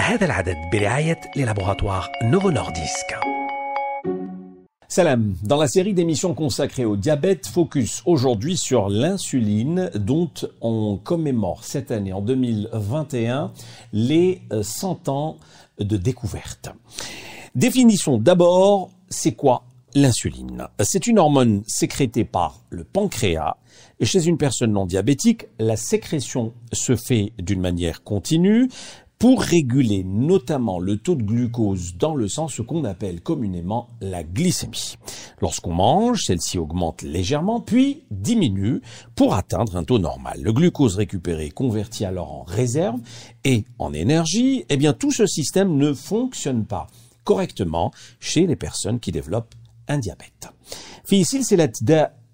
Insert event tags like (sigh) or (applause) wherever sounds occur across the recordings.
هذا العدد برعاية للابوغاتوار نوفو نورديسك Salam, dans la série d'émissions consacrées au diabète, focus aujourd'hui sur l'insuline dont on commémore cette année, en 2021, les 100 ans de découverte. Définissons d'abord, c'est quoi l'insuline C'est une hormone sécrétée par le pancréas et chez une personne non diabétique, la sécrétion se fait d'une manière continue pour réguler notamment le taux de glucose dans le sang, ce qu'on appelle communément la glycémie. Lorsqu'on mange, celle-ci augmente légèrement, puis diminue pour atteindre un taux normal. Le glucose récupéré est converti alors en réserve et en énergie. Eh bien, tout ce système ne fonctionne pas correctement chez les personnes qui développent un diabète.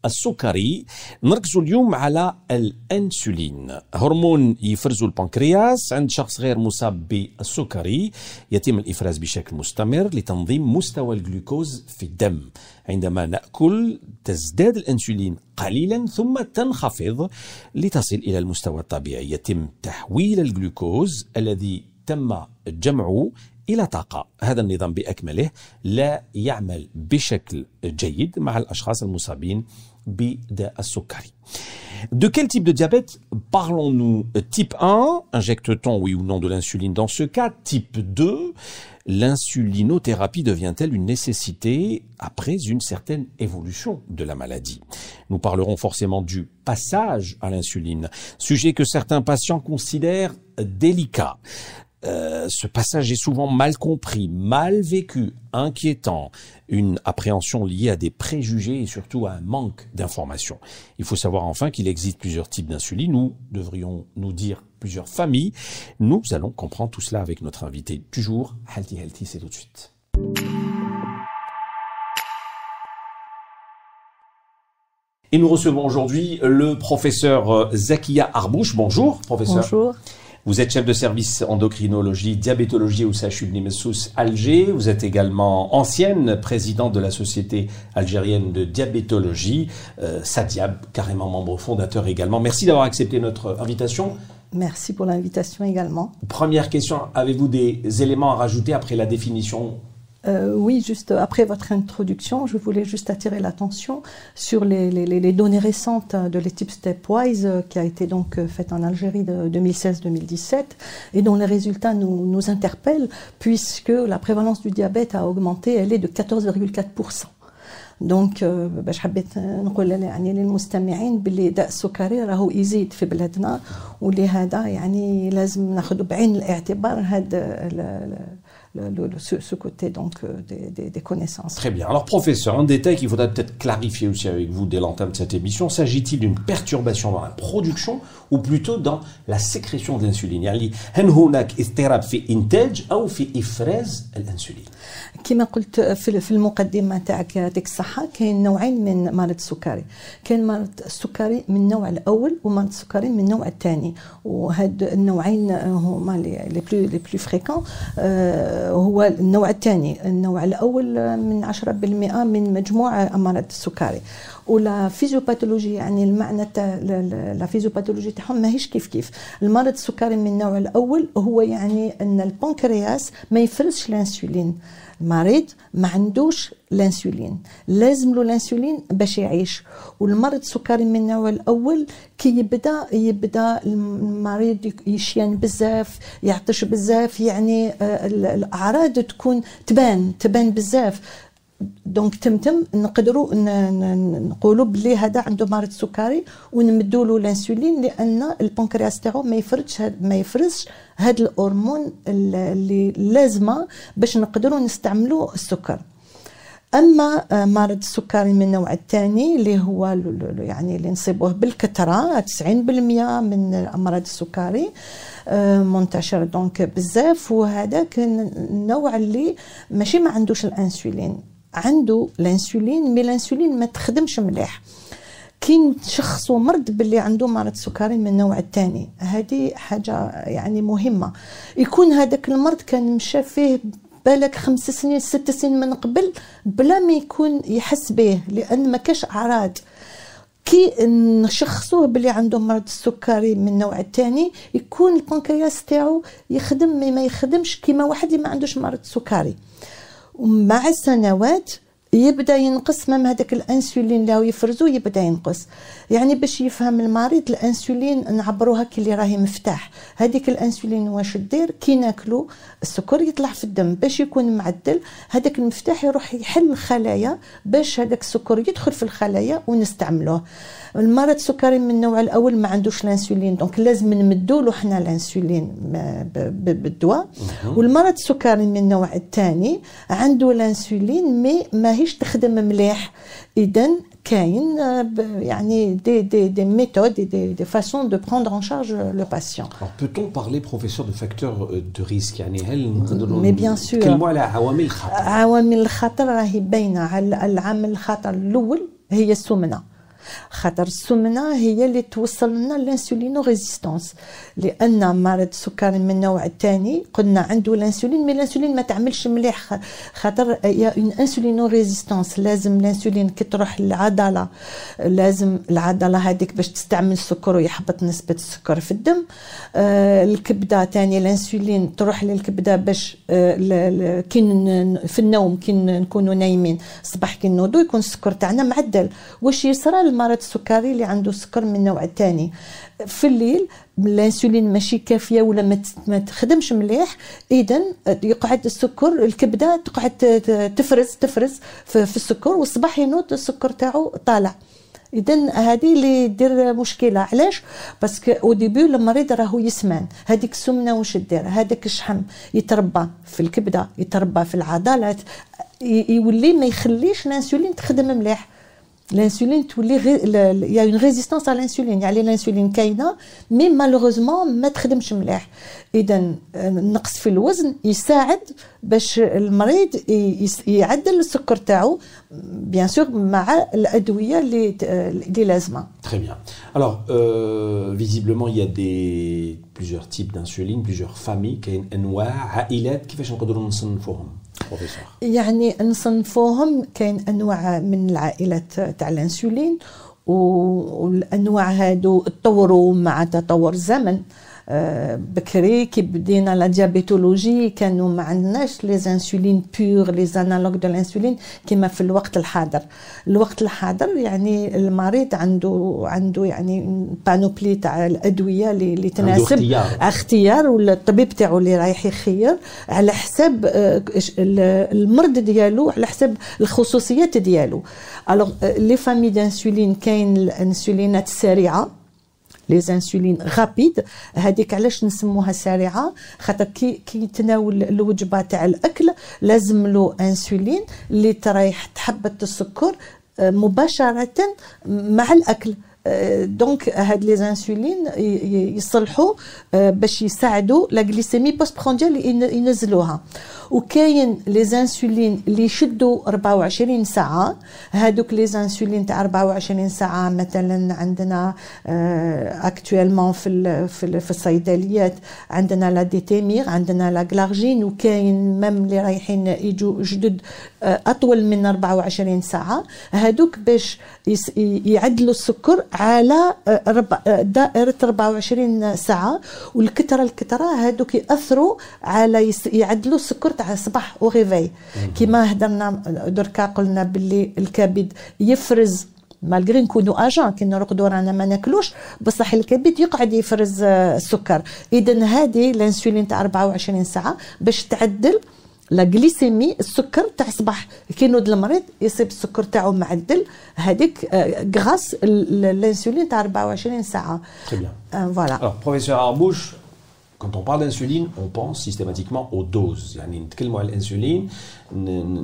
السكري نركزوا اليوم على الانسولين. هرمون يفرزه البنكرياس عند شخص غير مصاب بالسكري يتم الإفراز بشكل مستمر لتنظيم مستوى الجلوكوز في الدم. عندما نأكل تزداد الانسولين قليلا ثم تنخفض لتصل إلى المستوى الطبيعي. يتم تحويل الجلوكوز الذي تم جمعه الى طاقه هذا النظام باكمله لا يعمل بشكل جيد مع الاشخاص المصابين بداء السكري De quel type de diabète parlons-nous Type 1, injecte-t-on oui ou non de l'insuline dans ce cas Type 2, l'insulinothérapie devient-elle une nécessité après une certaine évolution de la maladie Nous parlerons forcément du passage à l'insuline, sujet que certains patients considèrent délicat. Euh, ce passage est souvent mal compris, mal vécu, inquiétant, une appréhension liée à des préjugés et surtout à un manque d'informations. Il faut savoir enfin qu'il existe plusieurs types d'insuline, ou devrions-nous dire plusieurs familles. Nous allons comprendre tout cela avec notre invité du jour, Healthy Healthy, c'est tout de suite. Et nous recevons aujourd'hui le professeur euh, Zakia Arbouche. Bonjour, professeur. Bonjour. Vous êtes chef de service endocrinologie, diabétologie au CHU de Nimessous, Alger. Vous êtes également ancienne présidente de la Société algérienne de diabétologie, euh, SADIAB, carrément membre fondateur également. Merci d'avoir accepté notre invitation. Merci pour l'invitation également. Première question, avez-vous des éléments à rajouter après la définition euh, oui, juste après votre introduction, je voulais juste attirer l'attention sur les, les, les, données récentes de l'équipe Stepwise euh, qui a été donc euh, faite en Algérie de 2016-2017 et dont les résultats nous, nous interpellent puisque la prévalence du diabète a augmenté, elle est de 14,4%. دونك باش حبيت نقول يعني للمستمعين باللي داء السكري راهو يزيد في بلادنا واللي هذا يعني لازم ناخذ بعين الاعتبار هذا le, le, ce, ce, côté donc euh, des, des, des, connaissances. Très bien. Alors professeur, un détail qu'il faudrait peut-être clarifier aussi avec vous dès l'entame de cette émission, s'agit-il d'une perturbation dans la production ou plutôt dans la sécrétion de l'insuline يعني هل هناك اضطراب في إنتاج أو في إفراز الأنسولين؟ كما قلت في المقدمة تاعك يعطيك الصحة. كاين نوعين من مرض السكري. كاين مرض السكري من النوع الأول ومرض السكري من النوع الثاني. وهاد النوعين هما les plus les plus fréquents. هو النوع الثاني. النوع الأول من 10% من مجموع امراض السكري. و la physiopathologie يعني المعنى تاع la physiopathologie تاعهم ماهيش كيف كيف. المرض السكري من النوع الأول هو يعني إن البنكرياس ما يفرزش الإنسولين. المريض ما عندوش الانسولين. لازم له الانسولين باش يعيش. والمرض السكري من النوع الأول كي يبدأ يبدأ المريض يشين بزاف يعطش بزاف يعني الأعراض تكون تبان تبان بزاف. donc تمتم نقدروا نقولوا بلي هذا عنده مرض سكري ونمدوا له الانسولين لأن البنكرياس تاعو ما يفرزش ما يفرزش هذا الهرمون اللي لازمة باش نقدروا نستعملوا السكر. أما مرض السكري من النوع الثاني اللي هو يعني اللي نصيبوه بالكثرة 90% من أمراض السكري منتشر donc بزاف وهذاك النوع اللي ماشي ما عندوش الانسولين. عنده الانسولين mais الانسولين ما تخدمش مليح. كي نشخصوا مرض باللي عنده مرض سكري من النوع الثاني هذه حاجة يعني مهمة. يكون هذاك المرض كان مشى فيه بالك خمس سنين ست سنين من قبل بلا ما يكون يحس به لأن ما كاش أعراض. كي نشخصوه بلي عنده مرض السكري من النوع الثاني يكون البنكرياس تاعو يخدم ما يخدمش كيما واحد اللي ما عندوش مرض سكري. ومع السنوات يبدا ينقص même هذاك الانسولين اللي هو يفرزو يبدا ينقص. يعني باش يفهم المريض الانسولين نعبروها كي اللي راهي مفتاح. هذيك الانسولين واش دير؟ كي ناكلو السكر يطلع في الدم. باش يكون معدل هذاك المفتاح يروح يحل الخلايا باش هذاك السكر يدخل في الخلايا ونستعملوه. المرض السكري من النوع الأول ما عندوش الإنسولين. donc لازم نمدوا له حنا الإنسولين بالدواء. والمرض السكري من النوع الثاني عنده الإنسولين mais ماهيش تخدم مليح. اذا كاين يعني des des des méthodes et des, des façons de prendre en charge le patient. Alors peut-on parler professeur de facteurs de risque? يعني هل نقدروا mais bien sûr نتكلموا على عوامل الخطر؟ عوامل الخطر راهي باينة على العامل الخطر الأول هي السمنة. خاطر السمنة هي اللي توصل لنا l'insulino-résistance لأن مرض السكري من النوع الثاني قلنا عنده الانسولين mais الانسولين ما تعملش مليح. خاطر y a une insulino-résistance لازم الانسولين كي تروح للعضلة لازم العضلة هذيك باش تستعمل السكر ويحبط نسبة السكر في الدم. آه الكبدة ثاني الانسولين تروح للكبدة باش آه كي في النوم كي نكونوا نايمين. الصباح كي نوضوا يكون السكر تاعنا معدل. واش يصرى المرض السكري اللي عنده سكر من النوع الثاني في الليل الانسولين ماشي كافية ولا ما تخدمش مليح اذا يقعد السكر الكبدة تقعد تفرز تفرز في السكر والصباح ينوض السكر تاعو طالع. اذا هذه اللي دير مشكلة. علاش؟ parce qu'au début المريض راهو يسمان هذيك السمنة واش دير؟ هذاك الشحم. يتربى في الكبدة يتربى في العضلات يولي ما يخليش الانسولين تخدم مليح. الانسولين تولي y a une résistance على الانسولين يعني الانسولين كاينة mais malheureusement ما تخدمش مليح اذا النقص في الوزن يساعد باش المريض يعدل السكر تاعو bien sûr مع الادويه اللي اللي لازمه Très bien. Alors, euh, visiblement, il y a des, plusieurs types d'insuline, plusieurs familles, كاين انواع عائلات كيفاش نقدروا نصنفوهم بروفيسور يعني نصنفوهم كاين أنواع من العائلات تاع الانسولين والأنواع هادو تطوروا مع تطور الزمن. بكري كي بدينا la diabétologie كانوا ما عندناش les insulines pour les analogues de الانسولين كما في الوقت الحاضر الوقت الحاضر يعني المريض عنده عنده يعني panoplie تاع الادويه اللي, تناسب اختيار. اختيار والطبيب تاعو اللي رايح يخير على حساب المرض ديالو على حساب الخصوصيات ديالو Alors les familles d'insuline كاين الانسولينات السريعه les insulines rapides هذيك علاش نسموها سريعة؟ خاطر كي كي يتناول الوجبة تاع الأكل لازم له انسولين اللي تريح تحبط السكر مباشرة مع الأكل. donc هاد les insulines يصلحوا باش يساعدوا la postprandiale ينزلوها وكاين les insulines اللي يشدوا 24 ساعه هادوك les insulines تاع 24 ساعه مثلا عندنا actuellement في في الصيدليات عندنا la détémir عندنا la glargine وكاين même اللي رايحين يجوا جدد أطول من 24 ساعة. هادوك باش يعدلوا السكر على دائرة 24 ساعة. والكثره الكثره هادوك يأثروا على يعدلوا السكر تاع الصباح وريفي كيما هضرنا دركا قلنا باللي الكبد يفرز مالغري نكونوا أجان كي نرقدوا رانا ما ناكلوش بصح الكبد يقعد يفرز السكر. اذا هذه الإنسولين تاع 24 ساعة باش تعدل لا غليسيمي السكر تاع الصباح. كي نوض المريض يصيب السكر تاعو معدل هذيك grâce à الانسولين تاع 24 ساعة. Voilà professeur Arbouche, quand on parle d'insuline, on pense systématiquement aux doses. يعني نتكلموا على الإنسولين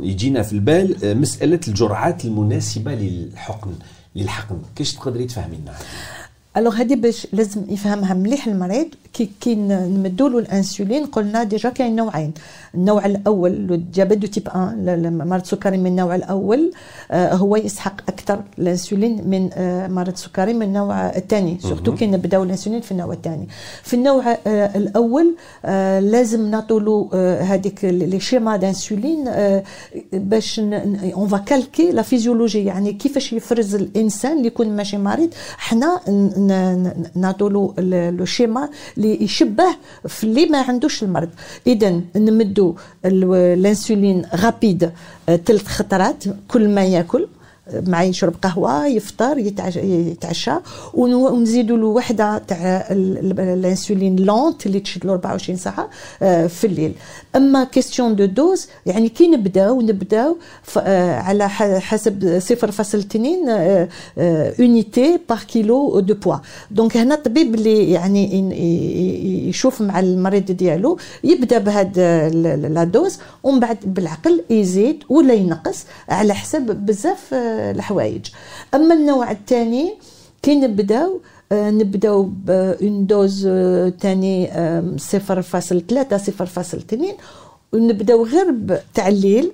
يجينا في البال آه، مسألة الجرعات المناسبة للحقن للحقن. كيش تقدري تفهمي لنا؟ Alors هذه باش لازم يفهمها مليح المريض كي كي نمدوا له الإنسولين قلنا déjà كاين نوعين. النوع الأول le diabète de type 1 مرض السكري من النوع الأول آه، هو يسحق أكثر الإنسولين من آه، مرض السكري من النوع الثاني. surtout كي نبداو الإنسولين في النوع الثاني. في النوع آه، الأول لازم نعطوا له هذيك les schémas d'insuline باش on va calquer la physiologie يعني كيفاش يفرز الإنسان اللي يكون ماشي مريض. حنا نعطوا له le schéma اللي يشبه في اللي ما عندوش المرض. اذا نمدوا الإنسولين rapide ثلاث خطرات كل ما ياكل مع يشرب قهوة يفطر يتعشى ونزيدوا له وحدة تاع الإنسولين lente اللي تشد له 24 ساعة آه، في الليل. أما question de dose يعني كي نبداو نبداو آه، على حسب 0.2 unité par kilo de poids donc هنا الطبيب اللي يعني يشوف مع المريض ديالو يبدأ بهاد la dose ومن بعد بالعقل يزيد ولا ينقص على حسب بزاف آه، الحوايج. أما النوع الثاني كي نبداو آه، نبداو ب une dose ثاني صفر فاصل ثلاثة صفر فاصل اثنين ونبداو غير تاع الليل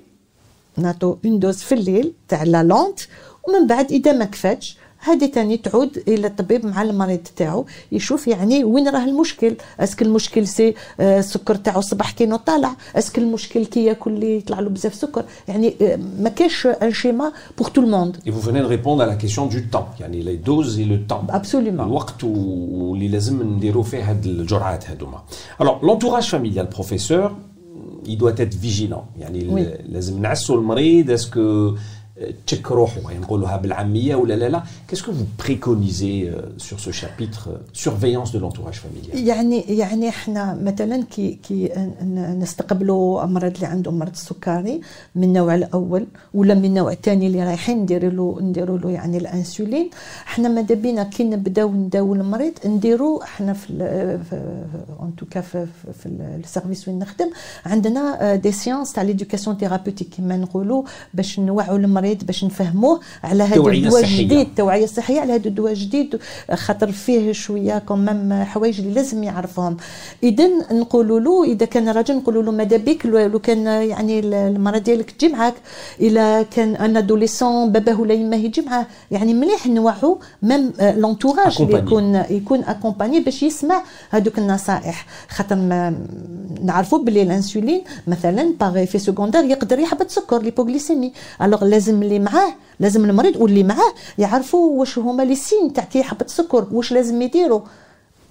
نعطو une dose في الليل تاع la lente ومن بعد اذا ما كفاتش هذه تاني تعود إلى الطبيب مع المريض تاعو يشوف يعني وين راه المشكل. est-ce que المشكل c'est آه، السكر تاعو الصباح كي طالع est-ce que المشكل كي ياكل اللي يطلع له بزاف سكر. يعني آه، ما كاش un schéma pour tout le monde Et vous venez de répondre à la question du temps. يعني les doses et le temps. Absolument. الوقت واللي لازم نديروا فيه هاد الجرعات هذوما alors l'entourage familial professeur il doit être vigilant. يعني Oui. لازم نعسوا المريض est-ce que تشك روحه نقولوها بالعاميه ولا لا لا qu'est-ce que vous préconisez sur ce chapitre surveillance de l'entourage familial? يعني يعني إحنا مثلا كي كي نستقبلوا امراض اللي عندهم مرض السكري من النوع الأول ولا من النوع الثاني اللي رايحين نديروا له نديروا له يعني الانسولين إحنا ماذا بينا كي نبداو نداو المريض نديروا إحنا في en tout cas في, في ال service وين نخدم عندنا des séances تاع l'éducation thérapeutique كما نقولوا باش نوعوا المريض المريض باش نفهموه على هذا الدواء الجديد التوعية الصحية على هذا الدواء الجديد خاطر فيه شوية كمام حوايج اللي لازم يعرفهم. إذا نقولوا له إذا كان راجل نقولوا له ماذا بك؟ لو كان يعني المراه ديالك تجي معاك إلا كان un adolescent باباه ولا يماه يجي معاه. يعني مليح نوعوا même l'entourage اللي يكون يكون accompagné باش يسمع هذوك النصائح. خاطر نعرفوا بلي الانسولين مثلا par effet secondaire يقدر يحبط سكر l'hypoglycémie alors لازم اللي معاه لازم المريض واللي معاه يعرفوا واش هما les signes تاع كي يحبط السكر واش لازم يديروا.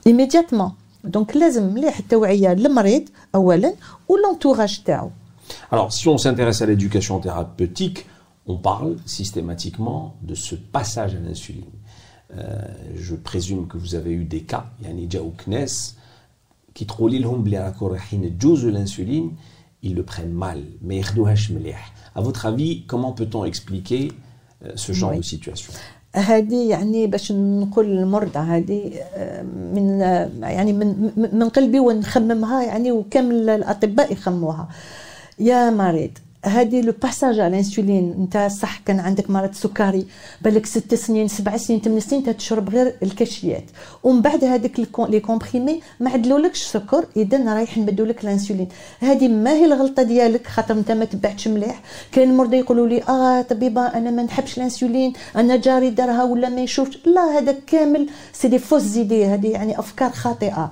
immédiatement donc لازم مليح التوعية للمريض اولا و l'entourage تاعو. Alors, si on s'intéresse à l'éducation thérapeutique, on parle systématiquement de ce passage à l'insuline. Euh, je présume que vous avez eu des cas, يعني جاو ناس كي تقولي لهم بلي راكم رايحين تجوزوا الانسولين ils le prennent mal. ما ياخذوهاش مليح À votre avis, comment peut-on expliquer euh, ce genre Oui. de situation هذه يعني باش نقول المرضى هذه آه، من آه، يعني من من قلبي ونخممها يعني وكامل الأطباء يخموها يا مريض هذه le passage على الانسولين انت صح كان عندك مرض سكري. بالك ست سنين سبع سنين ثمان سنين تشرب غير الكاشيات ومن بعد هذيك les comprimés ما عدلولكش سكر اذا رايح نبدلوا لك الانسولين هذه ما هي الغلطة ديالك؟ خاطر انت ما تبعتش مليح. كاين مرضى يقولوا لي آه طبيبة أنا ما نحبش الانسولين أنا جاري دارها ولا ما يشوفش. لا هذا كامل c'est des fausses idées هذه يعني أفكار خاطئة.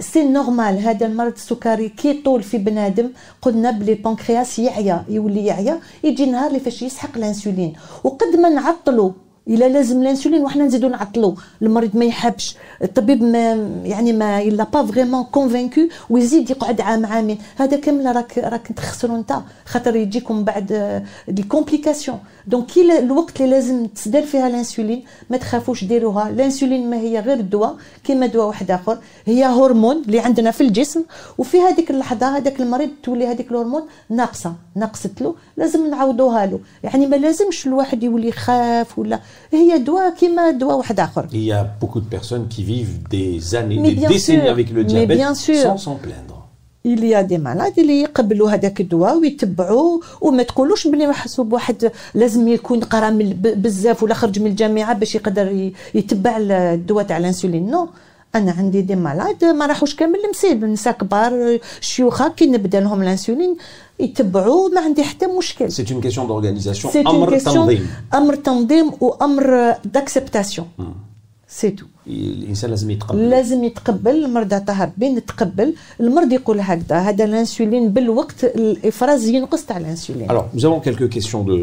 c'est normal هذا المرض السكري كي طول في بنادم. قلنا بلي البنكرياس يعيا يولي يعيا يجي نهار اللي فاش يسحق الانسولين. وقد ما نعطلوا إلا لازم الانسولين وحنا نزيدو نعطلو. المريض ما يحبش. الطبيب ما يعني ما il l'a pas vraiment convaincu ويزيد يقعد عام عامين. هذا كامل راك راك تخسروا انت. خاطر يجيكم بعد آه، des complications donc كي الوقت اللي لازم تسدر فيها الانسولين ما تخافوش ديروها. الانسولين ما هي غير دواء كيما دواء واحد آخر. هي هرمون اللي عندنا في الجسم. وفي هذيك اللحظة هذاك المريض تولي هذيك الهرمون ناقصة. نقصت له. لازم نعوضوها له. يعني ما لازمش الواحد يولي يخاف ولا هي دواء كيما دواء واحد اخر Il y a beaucoup de personnes qui vivent des années, des décennies sûr, avec le diabète sans s'en plaindre. إليا دي مالاد اللي يقبلوا هذاك الدواء ويتبعوه وما تقولوش بلي محسوب واحد لازم يكون قرا بزاف ولا خرج من الجامعة باش يقدر يتبع الدواء تاع الانسولين نو انا عندي دي مالاد ما راحوش كامل المسيب نساء كبار شيوخه كي نبدا لهم الانسولين يتبعوا ما عندي حتى مشكل سي اون كيسيون دورغانيزاسيون امر تنظيم امر تنظيم وامر داكسبتاسيون سي تو الانسان لازم يتقبل لازم يتقبل المرضى طهر بين نتقبل المرض يقول هكذا هذا الانسولين بالوقت الافراز ينقص تاع الانسولين Alors, nous avons quelques questions de,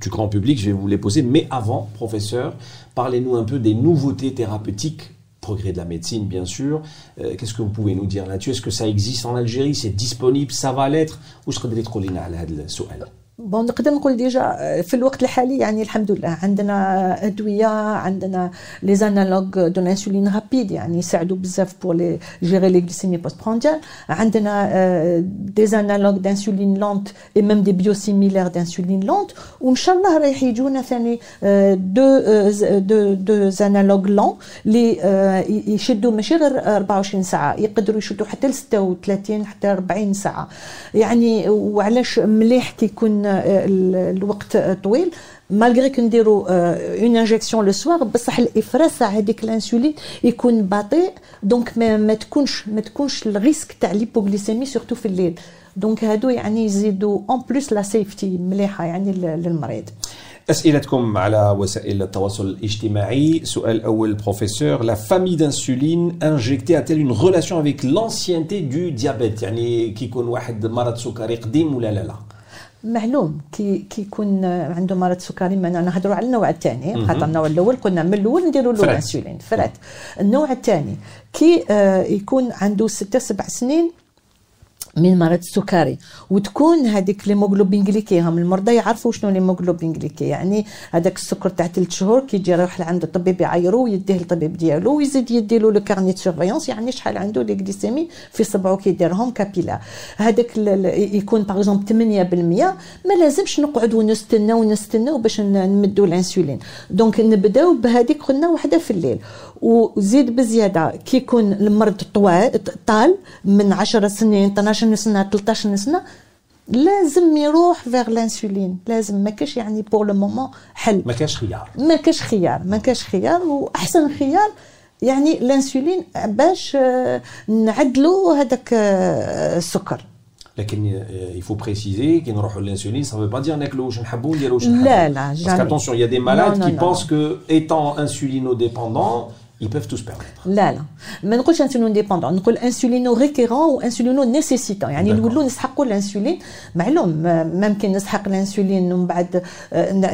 du grand public, je vais vous les poser, mais avant, professeur, parlez-nous un peu des nouveautés thérapeutiques progrès de la médecine, bien sûr. Euh, qu'est-ce que vous pouvez nous dire là-dessus? Est-ce que ça existe en Algérie? C'est disponible? Ça va l'être? Où serait de l'électroline à ce sujet bon نقدر نقول déjà في الوقت الحالي يعني الحمد لله. عندنا أدوية عندنا les analogues de l'insuline rapide يعني يساعدوا بزاف pour les gérer les glycémies postprandiales عندنا des analogues d'insuline lente et même des biosimilaires d'insuline lente وان شاء الله رايح يجونا ثاني des des des analogues lents اللي يشدوا ماشي غير 24 ساعة يقدروا يشدوا حتى ل 36 حتى 40 ساعة. يعني وعلاش مليح كي يكون الوقت طويل malgré كنديروا une injection le soir بصح الافراز تاع هذيك الإنسولين يكون بطيء donc ما, ما تكونش ما تكونش ال risque تاع l'hypoglycémie surtout في الليل. donc هادو يعني يزيدوا en plus la safety مليحة يعني للمريض. أسئلتكم على وسائل التواصل الاجتماعي. سؤال أول بروفيسور la famille d'insuline injectée a-t-elle une relation avec l'ancienneté du diabète؟ يعني كي يكون واحد مرض سكري قديم ولا لا لا. معلوم. كي كي يكون عنده مرض سكري ما نهضروا على النوع الثاني خاطر النوع الأول قلنا من الأول نديروا له الانسولين فرات النوع الثاني كي آه يكون عنده ستة سبع سنين من مرض السكري. وتكون هذيك l'hémoglobine glyquée هم المرضى يعرفوا شنو l'hémoglobine glyquée. يعني هذاك السكر تاع ثلاث شهور كي يجي يروح لعند الطبيب يعايرو ويديه للطبيب ديالو ويزيد يدي له le carnet surveillance يعني شحال عنده les glycémies في صبعو كيديرهم capillaires. هذاك يكون par exemple 8% ما لازمش نقعدوا نستناو ونستناو باش نمدوا الانسولين. donc نبداو بهذيك قلنا وحده في الليل. وزيد بزيادة. كي يكون المرض طال من 10 سنين 12 سنة 13 سنة لازم يروح vers l'insuline لازم. ما كاش يعني pour le moment حل. ما كاش خيار. ما كاش خيار. ما كاش خيار. وأحسن خيار يعني الانسولين باش نعدلوا هذاك السكر. لكن il faut préciser كي نروحوا للانسولين ça veut pas dire ناكلوا واش نحبوا نديروا واش نحبوا لا لا parce qu'attention il y a des malades qui pensent que étant insulinodépendants ils peuvent tout se permettre. لا لا. ما نقولش insulinodépendant نقول insulino-requérant و insulino-nécessitant يعني نقولوا نسحقوا الانسولين. معلوم ممكن نسحق الانسولين ومن بعد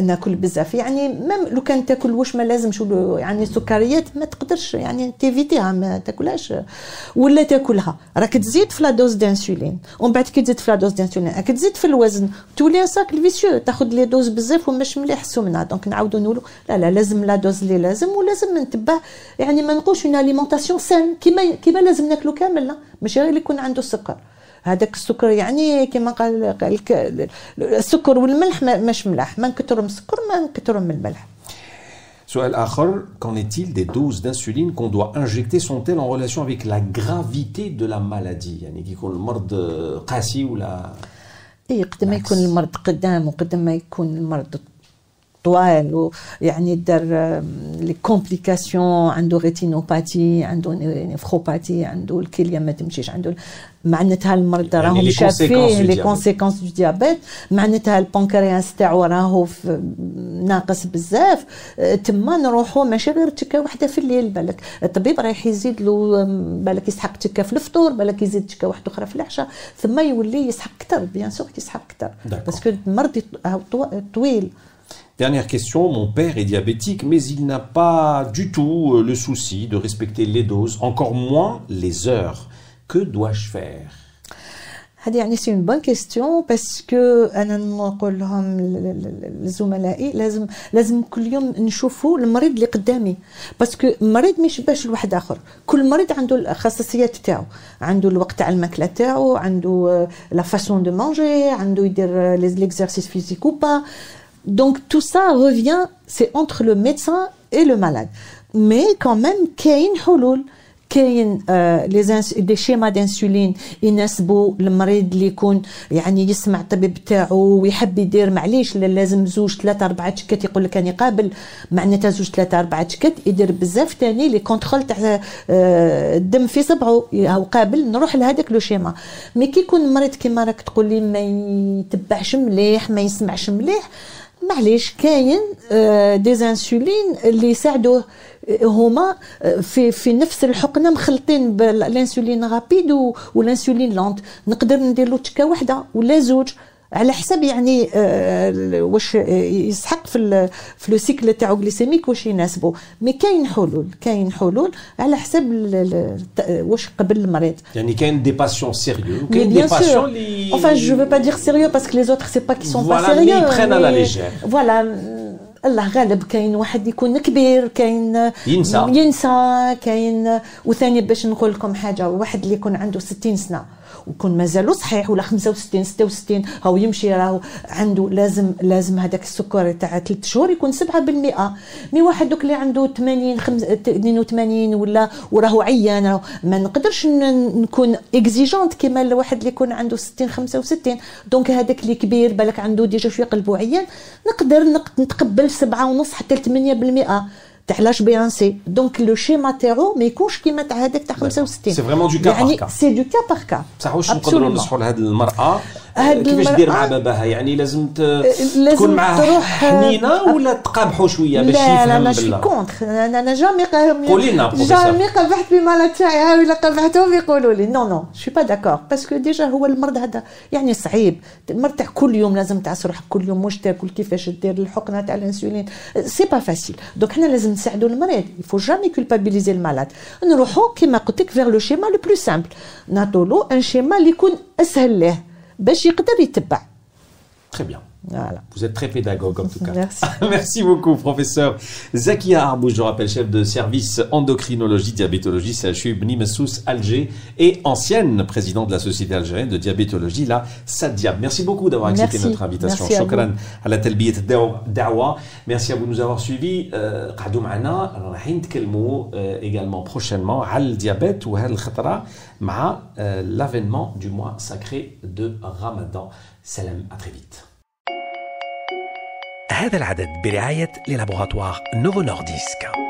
ناكل بزاف. يعني même لو كان تاكل واش ما لازمش يعني السكريات ما تقدرش يعني ت éviter ها ما تاكلهاش. ولا تاكلها. راك تزيد في la dose d'insuline ومن بعد كي تزيد في la dose d'insuline راك تزيد في الوزن. تولي cercle vicieux تاخذ les doses بزاف ومش مليح السمنه donc نعاودوا نقولوا لا لا لازم la dose اللي لازم ولازم نتبع يعني ما نقولش une alimentation saine. كيما كيما لازم ناكلو كامل لا. ماشي غير اللي يكون عنده السكر. هذاك السكر يعني كما قال السكر والملح مش ملاح. ما نكثروا من السكر ما نكثروا من الملح. سؤال آخر, qu'en est-il des doses d'insuline qu'on doit injecter Sont-elles en relation avec la gravité de la maladie? يعني كي يكون المرض قاسي ولا اي قد ما يكون المرض قدام وقد ما يكون المرض طوال ويعني دار les complications عنده rétinopathie عنده néphropathie عنده الكلية ما تمشيش عنده معناتها المرضى راهم يعني شافيه les conséquences du diabète معناتها البنكرياس تاعو راهو ناقص بزاف تما نروحوا ماشي غير تكه واحدة في الليل بالك الطبيب رايح يزيد له بالك يسحق تكه في الفطور بالك يزيد تكه واحدة أخرى في العشاء ثم يولي يسحق أكثر bien sûr يسحق أكثر. باسكو المرض طويل. Dernière question, mon père est diabétique, mais il n'a pas du tout le souci de respecter les doses, encore moins les heures. Que dois-je faire? هذه يعني c'est bonne question parce que أنا نقول لهم لزملائي لازم لازم كل يوم نشوفوا المريض اللي قدامي parce que المريض ما يشبهش لواحد اخر كل مريض عنده الخصائصيات تاعو عنده الوقت تاع الماكله تاعو عنده la façon de manger عنده يدير l'exercice physique ou pas Donc tout ça revient, c'est entre le médecin et le malade. Mais quand même, كاين حلول كاين les schémas d'insuline يناسبوا المريض اللي يكون يعني يسمع الطبيب تاعو ويحب يدير معليش لازم زوج ثلاثة أربعة تشكات يقول لك أنا قابل معناتها زوج ثلاثة أربعة تشكات يدير بزاف تاني les contrôles تاع الدم في صبعه هو قابل نروح لهذاك le schéma mais كي يكون مريض كيما راك تقول لي ما يتبعش مليح ما يسمعش مليح معليش كاين des insulines اللي يساعدوه هما في في نفس الحقنة مخلطين بال insuline rapide وال insuline lente نقدر ندير له تكه واحدة ولا زوج. على حسب يعني آه، واش يسحق في في le cycle تاعو glycémique واش يناسبه mais كاين حلول كاين حلول على حسب واش قبل المريض. يعني كاين des patients sérieux وكاين des patients les enfin je veux pas dire sérieux parce que les autres c'est pas qu'ils sont voilà, pas sérieux la légère. voilà. الله غالب كاين واحد يكون كبير كاين ينسى ينسى كاين وثاني باش نقول لكم حاجة واحد اللي يكون عنده 60 سنه ويكون مازالو صحيح ولا 65 66 هو يمشي راهو عنده لازم لازم هذاك السكر تاع 3 شهور يكون 7% mais واحد دوك اللي عنده 80 82 ولا وراهو عيان ما نقدرش نكون exigeante كيما الواحد اللي يكون عنده 60 65 donc هذاك اللي كبير بالك عنده déjà شوية قلبه عيان نقدر نتقبل 7 ونص حتى ل 8% تاع لاش bien sûr. donc le schéma تاعو ما يكونش كيما تاع هذاك تاع 65 c'est vraiment deux cas يعني c'est du cas par cas بصح واش نقدروا ننصحوا لهذه المرأة؟ كيفاش دير مع باباها؟ يعني لازم تكون معاه حنينة ولا تقابحوا شوية باش يفهم لا لا لا je suis contre أنا أنا jamais قولي لنا jamais قبحت ب malades تاعي ولا قبحتهم يقولوا لي non non je suis pas d'accord parce que déjà هو المرض هذا يعني صعيب المرض تاع كل يوم لازم تعس روحك كل يوم واش تاكل كيفاش دير الحقنة تاع الإنسولين c'est pas facile donc حنا لازم نساعدوا المريض il faut jamais culpabiliser ال malade نروحوا كيما قلت لك فيغ لو شيما لو بلو سامبل نعطوا له ان شيما اللي يكون أسهل له باش يقدر يتبع Très bien. Voilà. Vous êtes très pédagogue en tout cas. Merci. (laughs) Merci beaucoup, professeur Zakia Arbou, je rappelle, chef de service endocrinologie, diabétologie, CHU Bni Messous, Alger, et ancienne présidente de la Société algérienne de diabétologie, la SADIAB. Merci beaucoup d'avoir accepté notre invitation. Shukran à la Talbiyat Dawa. Merci à vous de nous avoir suivis. قعدوا معنا راح نتكلموا également prochainement على الديابète وهذه الخطرة مع l'avènement du mois sacré de Ramadan. Salam, à très vite. هذا العدد برعاية للابوغاتوار نوفو نورديسك.